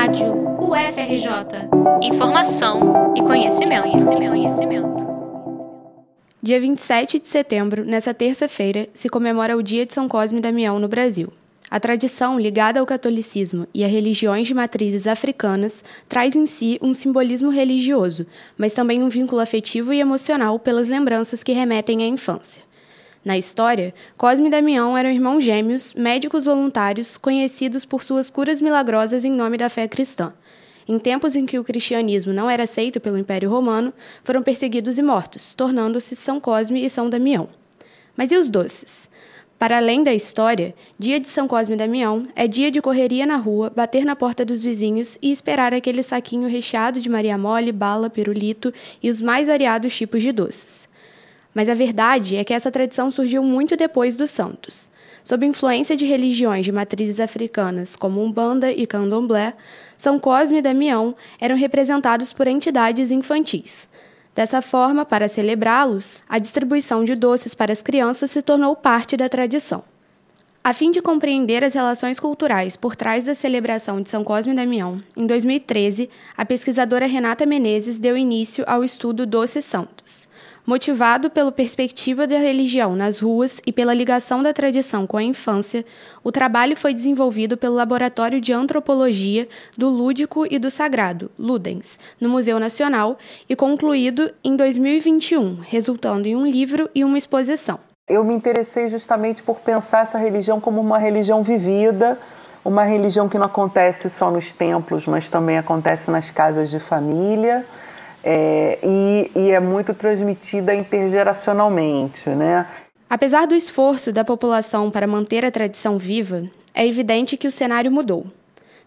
Rádio UFRJ. Informação e conhecimento, conhecimento, conhecimento. Dia 27 de setembro, nessa terça-feira, se comemora o Dia de São Cosme e Damião no Brasil. A tradição ligada ao catolicismo e a religiões de matrizes africanas traz em si um simbolismo religioso, mas também um vínculo afetivo e emocional pelas lembranças que remetem à infância. Na história, Cosme e Damião eram irmãos gêmeos, médicos voluntários, conhecidos por suas curas milagrosas em nome da fé cristã. Em tempos em que o cristianismo não era aceito pelo Império Romano, foram perseguidos e mortos, tornando-se São Cosme e São Damião. Mas e os doces? Para além da história, dia de São Cosme e Damião é dia de correria na rua, bater na porta dos vizinhos e esperar aquele saquinho recheado de Maria Mole, bala, pirulito e os mais variados tipos de doces. Mas a verdade é que essa tradição surgiu muito depois dos santos. Sob influência de religiões de matrizes africanas como Umbanda e Candomblé, São Cosme e Damião eram representados por entidades infantis. Dessa forma, para celebrá-los, a distribuição de doces para as crianças se tornou parte da tradição. A fim de compreender as relações culturais por trás da celebração de São Cosme e Damião, em 2013, a pesquisadora Renata Menezes deu início ao estudo Doces Santos. Motivado pela perspectiva da religião nas ruas e pela ligação da tradição com a infância, o trabalho foi desenvolvido pelo Laboratório de Antropologia do Lúdico e do Sagrado, Ludens, no Museu Nacional e concluído em 2021, resultando em um livro e uma exposição. Eu me interessei justamente por pensar essa religião como uma religião vivida, uma religião que não acontece só nos templos, mas também acontece nas casas de família é, e, e é muito transmitida intergeracionalmente, né? Apesar do esforço da população para manter a tradição viva, é evidente que o cenário mudou.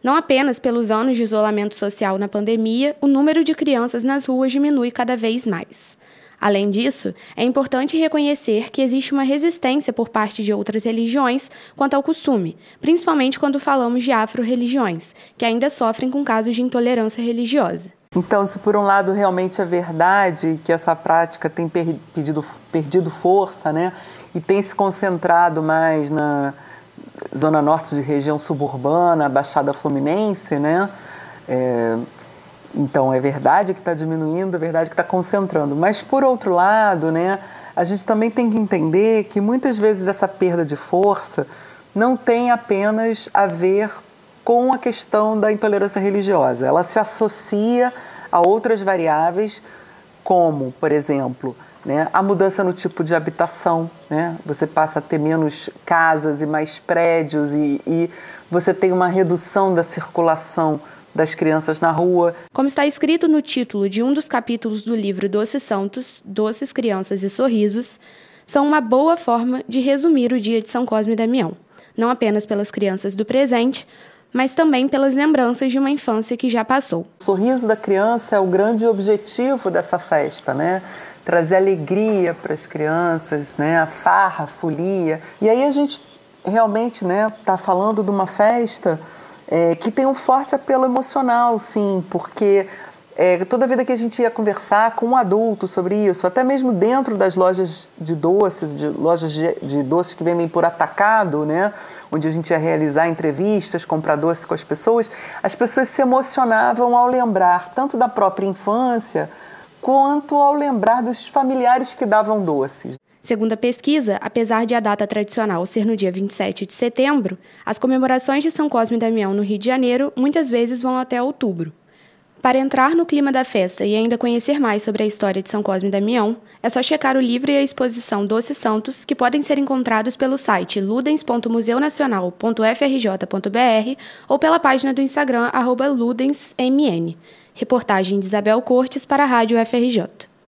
Não apenas pelos anos de isolamento social na pandemia, o número de crianças nas ruas diminui cada vez mais. Além disso, é importante reconhecer que existe uma resistência por parte de outras religiões quanto ao costume, principalmente quando falamos de afro-religiões, que ainda sofrem com casos de intolerância religiosa. Então, se por um lado realmente é verdade que essa prática tem perdido, perdido força, né, e tem se concentrado mais na zona norte de região suburbana, Baixada Fluminense, né, é, então é verdade que está diminuindo, é verdade que está concentrando. Mas por outro lado, né, a gente também tem que entender que muitas vezes essa perda de força não tem apenas a ver com a questão da intolerância religiosa. Ela se associa a outras variáveis, como, por exemplo, né, a mudança no tipo de habitação. Né? Você passa a ter menos casas e mais prédios, e, e você tem uma redução da circulação das crianças na rua. Como está escrito no título de um dos capítulos do livro Doces Santos, Doces Crianças e Sorrisos, são uma boa forma de resumir o dia de São Cosme e Damião, não apenas pelas crianças do presente, mas também pelas lembranças de uma infância que já passou. O sorriso da criança é o grande objetivo dessa festa, né? Trazer alegria para as crianças, né? A farra, a folia. E aí a gente realmente, né, está falando de uma festa é, que tem um forte apelo emocional, sim, porque é, toda vida que a gente ia conversar com um adulto sobre isso, até mesmo dentro das lojas de doces, de lojas de, de, doces que vendem por atacado, né, onde a gente ia realizar entrevistas, comprar doces com as pessoas, as pessoas se emocionavam ao lembrar tanto da própria infância quanto ao lembrar dos familiares que davam doces. Segundo a pesquisa, apesar de a data tradicional ser no dia 27 de setembro, as comemorações de São Cosme e Damião no Rio de Janeiro muitas vezes vão até outubro. Para entrar no clima da festa e ainda conhecer mais sobre a história de São Cosme e Damião, é só checar o livro e a exposição Doces Santos, que podem ser encontrados pelo site ludens.museunacional.frj.br ou pela página do Instagram ludensmn. Reportagem de Isabel Cortes para a Rádio FRJ.